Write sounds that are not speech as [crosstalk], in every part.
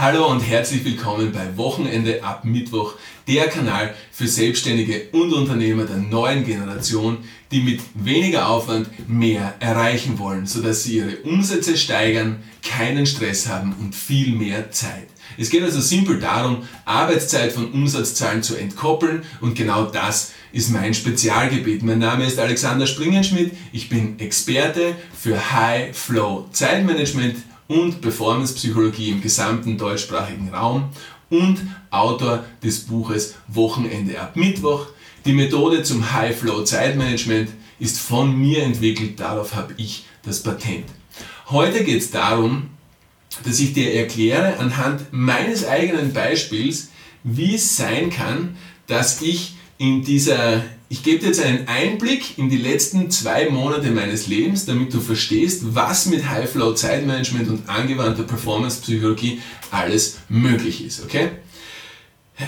Hallo und herzlich willkommen bei Wochenende ab Mittwoch, der Kanal für Selbstständige und Unternehmer der neuen Generation, die mit weniger Aufwand mehr erreichen wollen, sodass sie ihre Umsätze steigern, keinen Stress haben und viel mehr Zeit. Es geht also simpel darum, Arbeitszeit von Umsatzzahlen zu entkoppeln und genau das ist mein Spezialgebiet. Mein Name ist Alexander Springenschmidt, ich bin Experte für High Flow Zeitmanagement und Performance-Psychologie im gesamten deutschsprachigen Raum und Autor des Buches Wochenende ab Mittwoch. Die Methode zum High-Flow-Zeitmanagement ist von mir entwickelt, darauf habe ich das Patent. Heute geht es darum, dass ich dir erkläre anhand meines eigenen Beispiels, wie es sein kann, dass ich in dieser ich gebe dir jetzt einen Einblick in die letzten zwei Monate meines Lebens, damit du verstehst, was mit High Flow Zeitmanagement und angewandter Performance Psychologie alles möglich ist, okay?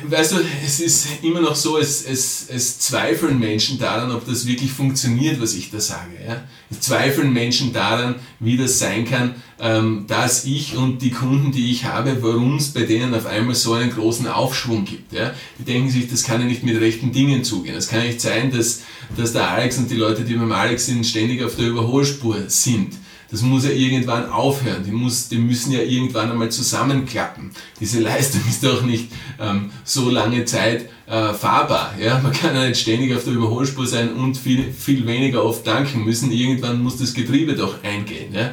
Weißt du, es ist immer noch so, es, es, es zweifeln Menschen daran, ob das wirklich funktioniert, was ich da sage. Ja? Es zweifeln Menschen daran, wie das sein kann, ähm, dass ich und die Kunden, die ich habe, warum es bei denen auf einmal so einen großen Aufschwung gibt. Ja? Die denken sich, das kann ja nicht mit rechten Dingen zugehen. Es kann nicht sein, dass, dass der Alex und die Leute, die beim Alex sind, ständig auf der Überholspur sind. Das muss ja irgendwann aufhören. Die, muss, die müssen ja irgendwann einmal zusammenklappen. Diese Leistung [laughs] ist doch nicht ähm, so lange Zeit äh, fahrbar. Ja? Man kann ja nicht ständig auf der Überholspur sein und viel, viel weniger oft tanken müssen. Irgendwann muss das Getriebe doch eingehen. Ja?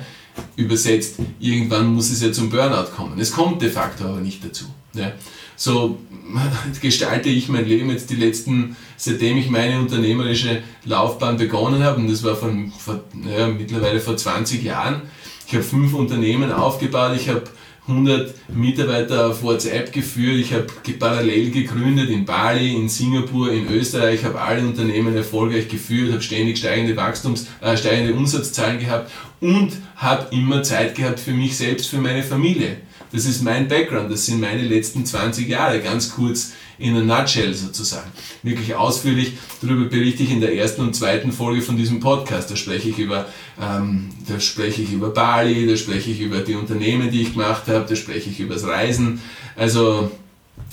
Übersetzt, irgendwann muss es ja zum Burnout kommen. Es kommt de facto aber nicht dazu. Ja? So [laughs] gestalte ich mein Leben jetzt die letzten, seitdem ich meine unternehmerische Laufbahn begonnen habe, und das war von, vor, ja, mittlerweile vor 20 Jahren. Ich habe fünf Unternehmen aufgebaut, ich habe 100 Mitarbeiter auf WhatsApp geführt, ich habe parallel gegründet in Bali, in Singapur, in Österreich, habe alle Unternehmen erfolgreich geführt, habe ständig steigende Wachstums, äh, steigende Umsatzzahlen gehabt und habe immer Zeit gehabt für mich selbst, für meine Familie. Das ist mein Background, das sind meine letzten 20 Jahre, ganz kurz in a nutshell sozusagen. Wirklich ausführlich darüber berichte ich in der ersten und zweiten Folge von diesem Podcast. Da spreche ich über, ähm, da spreche ich über Bali, da spreche ich über die Unternehmen, die ich gemacht habe, da spreche ich über das Reisen. Also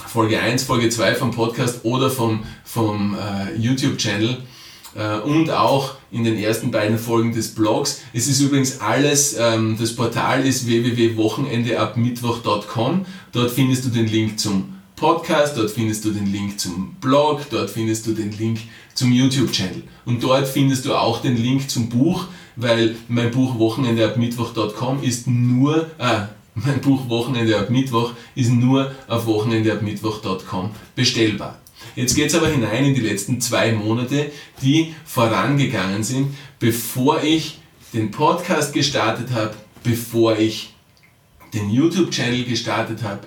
Folge 1, Folge 2 vom Podcast oder vom, vom äh, YouTube-Channel äh, und auch in den ersten beiden Folgen des Blogs. Es ist übrigens alles, ähm, das Portal ist www.wochenendeabmittwoch.com. Dort findest du den Link zum Podcast, dort findest du den Link zum Blog, dort findest du den Link zum YouTube-Channel. Und dort findest du auch den Link zum Buch, weil mein Buch Wochenendeabmittwoch.com ist nur, äh, mein Buch Wochenende ab Mittwoch ist nur auf wochenendeabmittwoch.com bestellbar. Jetzt geht es aber hinein in die letzten zwei Monate, die vorangegangen sind, bevor ich den Podcast gestartet habe, bevor ich den YouTube-Channel gestartet habe,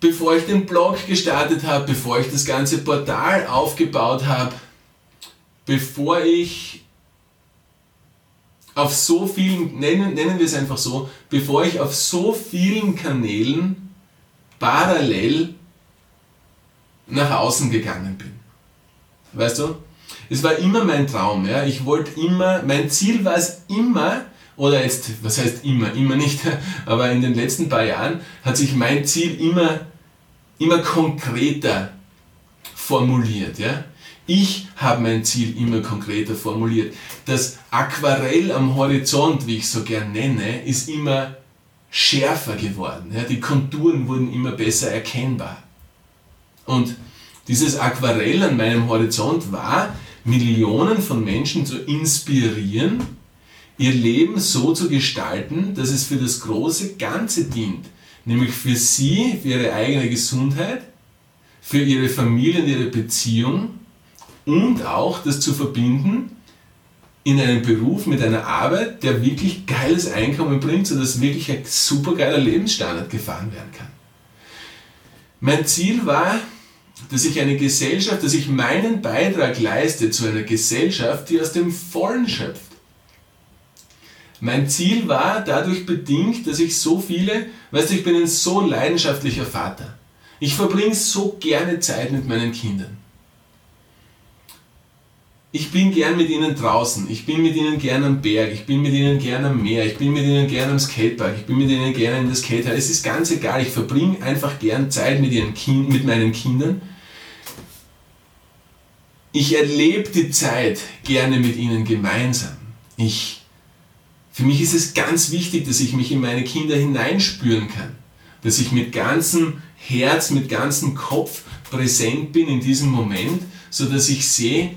bevor ich den Blog gestartet habe, bevor ich das ganze Portal aufgebaut habe, bevor ich auf so vielen, nennen, nennen wir es einfach so, bevor ich auf so vielen Kanälen parallel nach außen gegangen bin. Weißt du? Es war immer mein Traum. Ja? Ich wollte immer, mein Ziel war es immer, oder jetzt, was heißt immer, immer nicht, [laughs] aber in den letzten paar Jahren hat sich mein Ziel immer, immer konkreter formuliert. Ja? Ich habe mein Ziel immer konkreter formuliert. Das Aquarell am Horizont, wie ich so gern nenne, ist immer schärfer geworden. Ja? Die Konturen wurden immer besser erkennbar. Und dieses Aquarell an meinem Horizont war, Millionen von Menschen zu inspirieren, ihr Leben so zu gestalten, dass es für das große Ganze dient. Nämlich für sie, für ihre eigene Gesundheit, für ihre Familie und ihre Beziehung und auch das zu verbinden in einem Beruf mit einer Arbeit, der wirklich geiles Einkommen bringt, sodass wirklich ein supergeiler Lebensstandard gefahren werden kann. Mein Ziel war, dass ich eine Gesellschaft, dass ich meinen Beitrag leiste zu einer Gesellschaft, die aus dem Vollen schöpft. Mein Ziel war dadurch bedingt, dass ich so viele, weißt du, ich bin ein so leidenschaftlicher Vater. Ich verbringe so gerne Zeit mit meinen Kindern. ich bin gern mit ihnen draußen, ich bin mit ihnen gern am Berg, ich bin mit ihnen gern am Meer, ich bin mit ihnen gern am Skatepark, ich bin mit ihnen gern in der Skatehalle. Es ist ganz egal, ich verbringe einfach gern Zeit mit, ihren kind, mit meinen Kindern. Ich erlebe die Zeit gerne mit ihnen gemeinsam. Ich, für mich ist es ganz wichtig, dass ich mich in meine Kinder hineinspüren kann, dass ich mit ganzem Herz, mit ganzem Kopf präsent bin in diesem Moment, so dass ich sehe,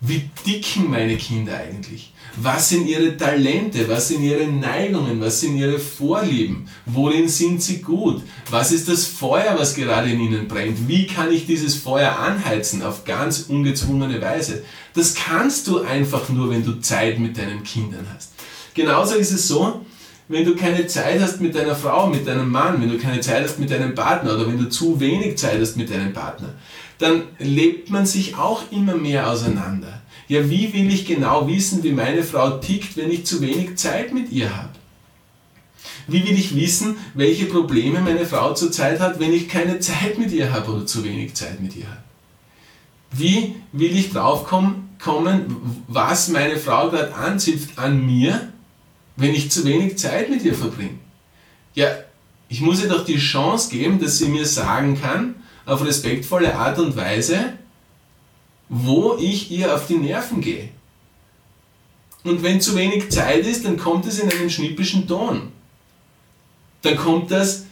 wie dicken meine Kinder eigentlich? Was sind ihre Talente? Was sind ihre Neigungen? Was sind ihre Vorlieben? Worin sind sie gut? Was ist das Feuer, was gerade in ihnen brennt? Wie kann ich dieses Feuer anheizen auf ganz ungezwungene Weise? Das kannst du einfach nur, wenn du Zeit mit deinen Kindern hast. Genauso ist es so, wenn du keine Zeit hast mit deiner Frau, mit deinem Mann, wenn du keine Zeit hast mit deinem Partner oder wenn du zu wenig Zeit hast mit deinem Partner, dann lebt man sich auch immer mehr auseinander. Ja, wie will ich genau wissen, wie meine Frau tickt, wenn ich zu wenig Zeit mit ihr habe? Wie will ich wissen, welche Probleme meine Frau zurzeit hat, wenn ich keine Zeit mit ihr habe oder zu wenig Zeit mit ihr habe? Wie will ich draufkommen, kommen, was meine Frau gerade anzipft an mir, wenn ich zu wenig Zeit mit ihr verbringe? Ja, ich muss ihr doch die Chance geben, dass sie mir sagen kann, auf respektvolle Art und Weise, wo ich ihr auf die Nerven gehe. Und wenn zu wenig Zeit ist, dann kommt es in einen schnippischen Ton. Dann kommt das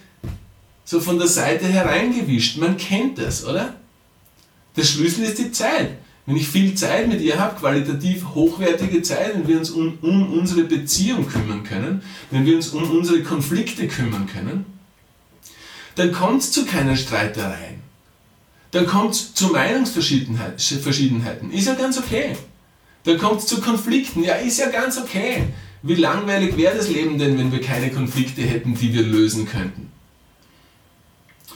so von der Seite hereingewischt. Man kennt das, oder? Der Schlüssel ist die Zeit. Wenn ich viel Zeit mit ihr habe, qualitativ hochwertige Zeit, wenn wir uns um, um unsere Beziehung kümmern können, wenn wir uns um unsere Konflikte kümmern können, dann kommt es zu keinen Streitereien. Dann kommt es zu Meinungsverschiedenheiten. Ist ja ganz okay. Dann kommt es zu Konflikten. Ja, ist ja ganz okay. Wie langweilig wäre das Leben denn, wenn wir keine Konflikte hätten, die wir lösen könnten?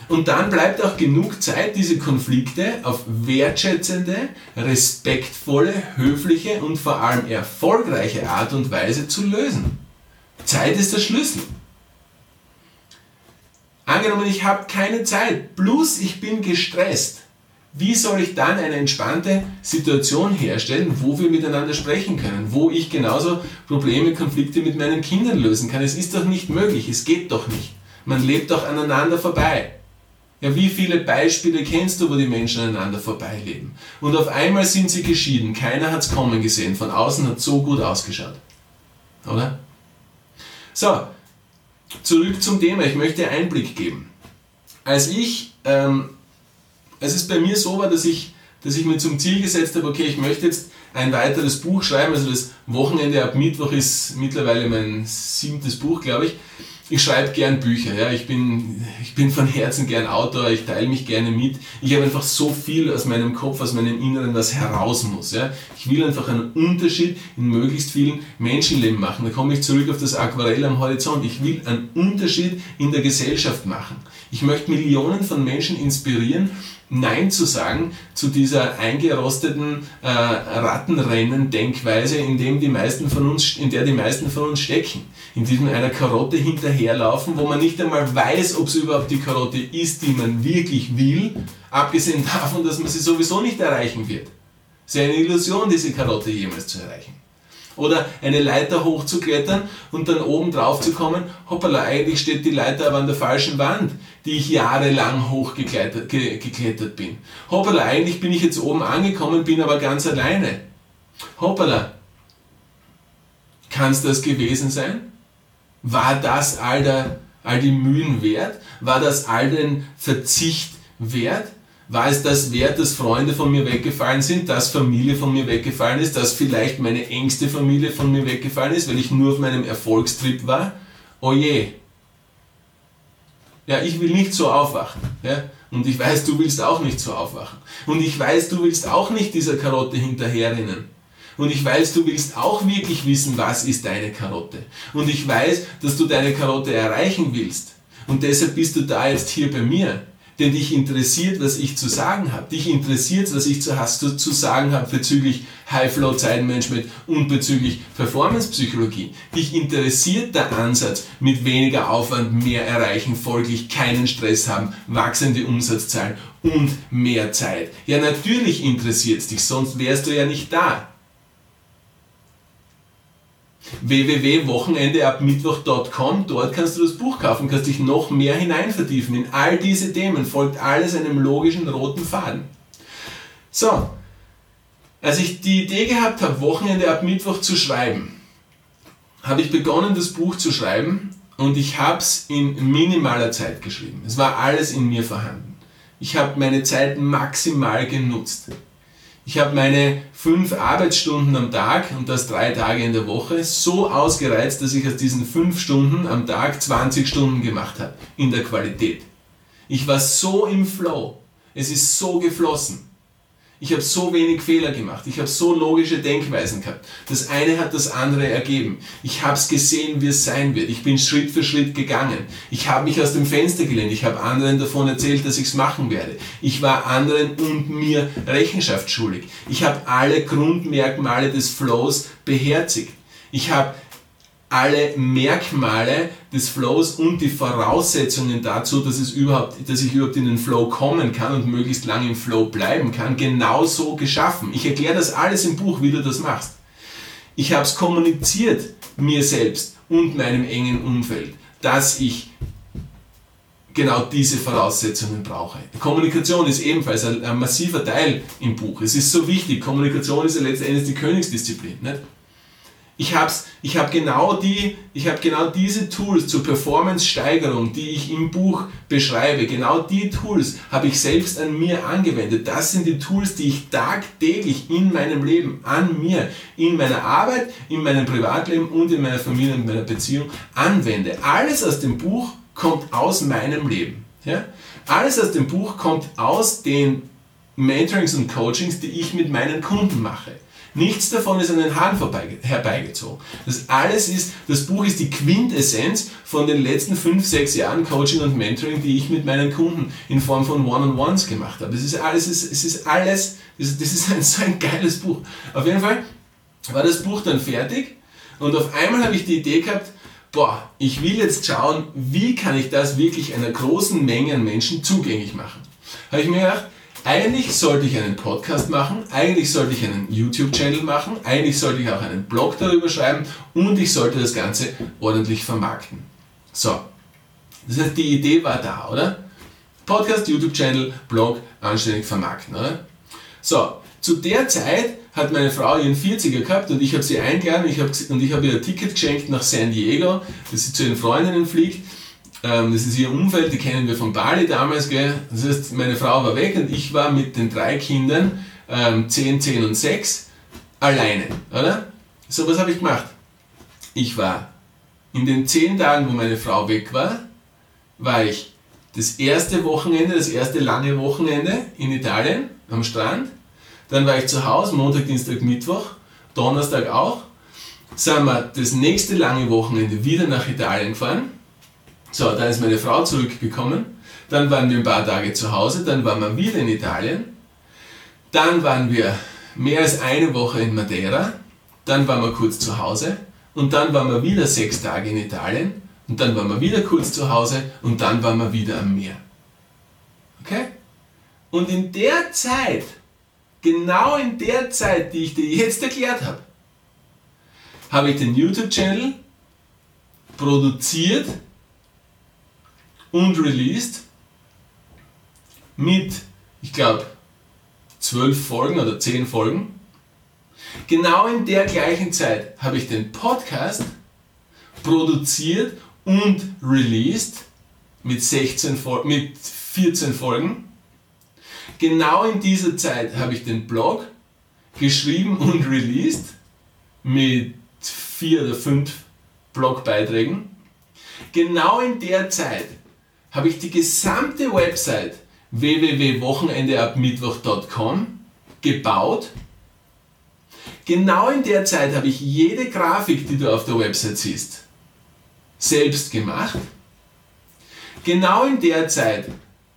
Und dann bleibt auch genug Zeit, diese Konflikte auf wertschätzende, respektvolle, höfliche und vor allem erfolgreiche Art und Weise zu lösen. Zeit ist der Schlüssel. Angenommen, ich habe keine Zeit, plus ich bin gestresst. Wie soll ich dann eine entspannte Situation herstellen, wo wir miteinander sprechen können, wo ich genauso Probleme, Konflikte mit meinen Kindern lösen kann? Es ist doch nicht möglich, es geht doch nicht. Man lebt doch aneinander vorbei. Ja, wie viele Beispiele kennst du, wo die Menschen aneinander vorbeileben? Und auf einmal sind sie geschieden, keiner hat es kommen gesehen, von außen hat so gut ausgeschaut. Oder? So, zurück zum Thema, ich möchte Einblick geben. Als ich, ähm, es bei mir so war, dass ich, dass ich mir zum Ziel gesetzt habe, okay, ich möchte jetzt ein weiteres Buch schreiben, also das Wochenende ab Mittwoch ist mittlerweile mein siebtes Buch, glaube ich, ich schreibe gern Bücher, ja. ich, bin, ich bin von Herzen gern Autor, ich teile mich gerne mit. Ich habe einfach so viel aus meinem Kopf, aus meinem Inneren, was heraus muss. Ja. Ich will einfach einen Unterschied in möglichst vielen Menschenleben machen. Da komme ich zurück auf das Aquarell am Horizont. Ich will einen Unterschied in der Gesellschaft machen. Ich möchte Millionen von Menschen inspirieren Nein zu sagen zu dieser eingerosteten äh, Rattenrennen-Denkweise, in, dem die meisten von uns, in der die meisten von uns stecken. In diesem einer Karotte hinterherlaufen, wo man nicht einmal weiß, ob es überhaupt die Karotte ist, die man wirklich will, abgesehen [laughs] davon, dass man sie sowieso nicht erreichen wird. Es ist eine Illusion, diese Karotte jemals zu erreichen. Oder eine Leiter hochzuklettern und dann oben drauf zu kommen, hoppala, eigentlich steht die Leiter aber an der falschen Wand, die ich jahrelang hochgeklettert ge, bin. Hoppala, eigentlich bin ich jetzt oben angekommen, bin aber ganz alleine. Hoppala, kann es das gewesen sein? War das all, der, all die Mühen wert? War das all den Verzicht wert? War es das wert, dass Freunde von mir weggefallen sind, dass Familie von mir weggefallen ist, dass vielleicht meine engste Familie von mir weggefallen ist, weil ich nur auf meinem Erfolgstrip war? Oh je. Ja, ich will nicht so aufwachen. Ja? Und ich weiß, du willst auch nicht so aufwachen. Und ich weiß, du willst auch nicht dieser Karotte hinterherrennen. Und ich weiß, du willst auch wirklich wissen, was ist deine Karotte. Und ich weiß, dass du deine Karotte erreichen willst. Und deshalb bist du da jetzt hier bei mir. Denn dich interessiert, was ich zu sagen habe. Dich interessiert, was ich zu, zu, zu sagen habe bezüglich High-Flow-Zeitmanagement und bezüglich Performance-Psychologie. Dich interessiert der Ansatz, mit weniger Aufwand mehr erreichen, folglich keinen Stress haben, wachsende Umsatzzahlen und mehr Zeit. Ja, natürlich interessiert es dich, sonst wärst du ja nicht da www.wochenendeabmittwoch.com. Dort kannst du das Buch kaufen, kannst dich noch mehr hinein vertiefen. In all diese Themen folgt alles einem logischen roten Faden. So, als ich die Idee gehabt habe, Wochenende ab Mittwoch zu schreiben, habe ich begonnen, das Buch zu schreiben und ich habe es in minimaler Zeit geschrieben. Es war alles in mir vorhanden. Ich habe meine Zeit maximal genutzt. Ich habe meine fünf Arbeitsstunden am Tag und das drei Tage in der Woche so ausgereizt, dass ich aus diesen fünf Stunden am Tag 20 Stunden gemacht habe. In der Qualität. Ich war so im Flow. Es ist so geflossen. Ich habe so wenig Fehler gemacht. Ich habe so logische Denkweisen gehabt. Das eine hat das andere ergeben. Ich habe es gesehen, wie es sein wird. Ich bin Schritt für Schritt gegangen. Ich habe mich aus dem Fenster gelehnt. Ich habe anderen davon erzählt, dass ich es machen werde. Ich war anderen und mir Rechenschaft schuldig. Ich habe alle Grundmerkmale des Flows beherzigt. Ich habe alle Merkmale des Flows und die Voraussetzungen dazu, dass, es überhaupt, dass ich überhaupt in den Flow kommen kann und möglichst lange im Flow bleiben kann, genauso geschaffen. Ich erkläre das alles im Buch, wie du das machst. Ich habe es kommuniziert mir selbst und meinem engen Umfeld, dass ich genau diese Voraussetzungen brauche. Kommunikation ist ebenfalls ein, ein massiver Teil im Buch. Es ist so wichtig. Kommunikation ist ja letztendlich die Königsdisziplin. Nicht? Ich habe ich hab genau, die, hab genau diese Tools zur Performance-Steigerung, die ich im Buch beschreibe, genau die Tools habe ich selbst an mir angewendet. Das sind die Tools, die ich tagtäglich in meinem Leben, an mir, in meiner Arbeit, in meinem Privatleben und in meiner Familie und meiner Beziehung anwende. Alles aus dem Buch kommt aus meinem Leben. Ja? Alles aus dem Buch kommt aus den Mentorings und Coachings, die ich mit meinen Kunden mache. Nichts davon ist an den Haaren herbeigezogen. Das alles ist, das Buch ist die Quintessenz von den letzten fünf, sechs Jahren Coaching und Mentoring, die ich mit meinen Kunden in Form von One-on-Ones gemacht habe. Das ist alles, es ist alles, das ist ein, so ein geiles Buch. Auf jeden Fall war das Buch dann fertig und auf einmal habe ich die Idee gehabt, boah, ich will jetzt schauen, wie kann ich das wirklich einer großen Menge an Menschen zugänglich machen. Habe ich mir gedacht, eigentlich sollte ich einen Podcast machen, eigentlich sollte ich einen YouTube-Channel machen, eigentlich sollte ich auch einen Blog darüber schreiben und ich sollte das Ganze ordentlich vermarkten. So, das heißt, die Idee war da, oder? Podcast, YouTube-Channel, Blog, anständig vermarkten, oder? So, zu der Zeit hat meine Frau ihren 40er gehabt und ich habe sie eingeladen und ich habe ihr ein Ticket geschenkt nach San Diego, dass sie zu ihren Freundinnen fliegt ähm, das ist ihr Umfeld, die kennen wir von Bali damals. Gell? Das heißt, meine Frau war weg und ich war mit den drei Kindern, ähm, 10, 10 und 6, alleine. Oder? So, was habe ich gemacht? Ich war in den 10 Tagen, wo meine Frau weg war, war ich das erste Wochenende, das erste lange Wochenende in Italien am Strand. Dann war ich zu Hause, Montag, Dienstag, Mittwoch, Donnerstag auch. Sind wir das nächste lange Wochenende wieder nach Italien gefahren so, dann ist meine Frau zurückgekommen, dann waren wir ein paar Tage zu Hause, dann waren wir wieder in Italien, dann waren wir mehr als eine Woche in Madeira, dann waren wir kurz zu Hause. Und dann waren wir wieder sechs Tage in Italien. Und dann waren wir wieder kurz zu Hause. Und dann waren wir wieder am Meer. Okay? Und in der Zeit, genau in der Zeit, die ich dir jetzt erklärt habe, habe ich den YouTube-Channel produziert und released mit, ich glaube, zwölf Folgen oder zehn Folgen. Genau in der gleichen Zeit habe ich den Podcast produziert und released mit, 16, mit 14 Folgen. Genau in dieser Zeit habe ich den Blog geschrieben und released mit vier oder fünf Blogbeiträgen. Genau in der Zeit habe ich die gesamte Website www.wochenendeabmittwoch.com gebaut. Genau in der Zeit habe ich jede Grafik, die du auf der Website siehst, selbst gemacht. Genau in der Zeit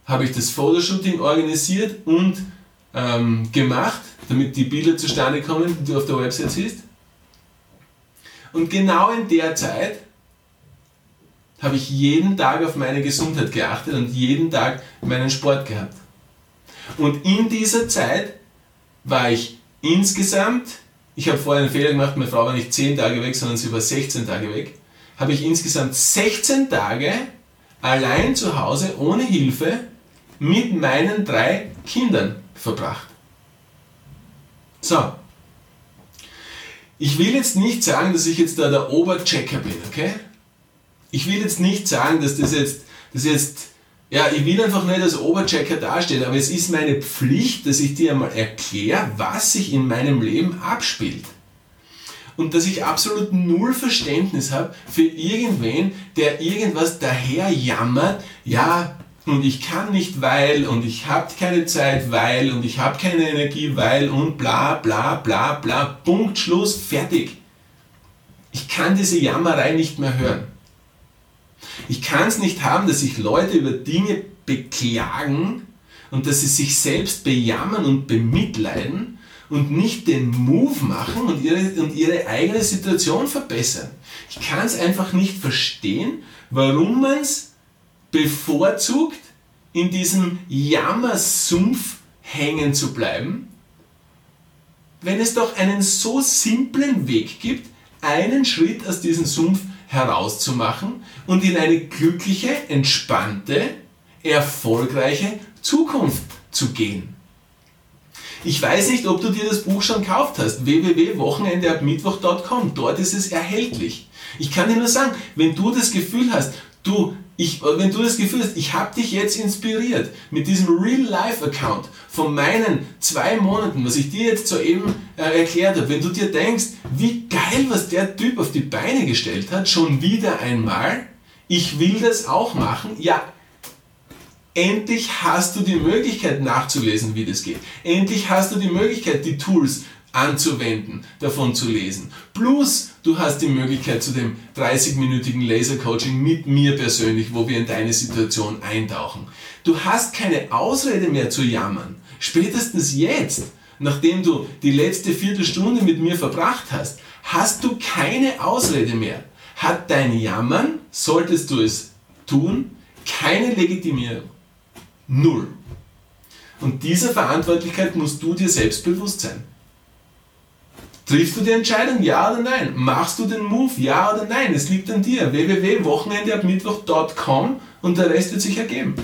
habe ich das Fotoshooting organisiert und ähm, gemacht, damit die Bilder zustande kommen, die du auf der Website siehst. Und genau in der Zeit habe ich jeden Tag auf meine Gesundheit geachtet und jeden Tag meinen Sport gehabt. Und in dieser Zeit war ich insgesamt, ich habe vorher einen Fehler gemacht, meine Frau war nicht 10 Tage weg, sondern sie war 16 Tage weg, habe ich insgesamt 16 Tage allein zu Hause ohne Hilfe mit meinen drei Kindern verbracht. So. Ich will jetzt nicht sagen, dass ich jetzt da der Oberchecker bin, okay? Ich will jetzt nicht sagen, dass das jetzt, das jetzt, ja, ich will einfach nicht als Oberchecker dastehen, aber es ist meine Pflicht, dass ich dir einmal erkläre, was sich in meinem Leben abspielt. Und dass ich absolut null Verständnis habe für irgendwen, der irgendwas daher jammert, ja, und ich kann nicht, weil und ich habe keine Zeit, weil und ich habe keine Energie, weil und bla bla bla bla. Punkt, Schluss, fertig. Ich kann diese Jammerei nicht mehr hören. Ich kann es nicht haben, dass sich Leute über Dinge beklagen und dass sie sich selbst bejammern und bemitleiden und nicht den Move machen und ihre, und ihre eigene Situation verbessern. Ich kann es einfach nicht verstehen, warum man es bevorzugt, in diesem Jammersumpf hängen zu bleiben, wenn es doch einen so simplen Weg gibt, einen Schritt aus diesem Sumpf herauszumachen und in eine glückliche, entspannte, erfolgreiche Zukunft zu gehen. Ich weiß nicht, ob du dir das Buch schon gekauft hast. www.wochenendeabmittwoch.com. Dort ist es erhältlich. Ich kann dir nur sagen, wenn du das Gefühl hast, du ich, wenn du das Gefühl hast, ich habe dich jetzt inspiriert mit diesem Real-Life-Account von meinen zwei Monaten, was ich dir jetzt soeben äh, erklärt habe, wenn du dir denkst, wie geil, was der Typ auf die Beine gestellt hat, schon wieder einmal, ich will das auch machen, ja, endlich hast du die Möglichkeit nachzulesen, wie das geht. Endlich hast du die Möglichkeit, die Tools anzuwenden, davon zu lesen. Plus, du hast die Möglichkeit zu dem 30-minütigen Laser-Coaching mit mir persönlich, wo wir in deine Situation eintauchen. Du hast keine Ausrede mehr zu jammern. Spätestens jetzt, nachdem du die letzte Viertelstunde mit mir verbracht hast, hast du keine Ausrede mehr. Hat dein Jammern, solltest du es tun, keine Legitimierung. Null. Und dieser Verantwortlichkeit musst du dir selbst bewusst sein. Triffst du die Entscheidung, ja oder nein? Machst du den Move, ja oder nein? Es liegt an dir. www.wochenendeabmittwoch.com und der Rest wird sich ergeben.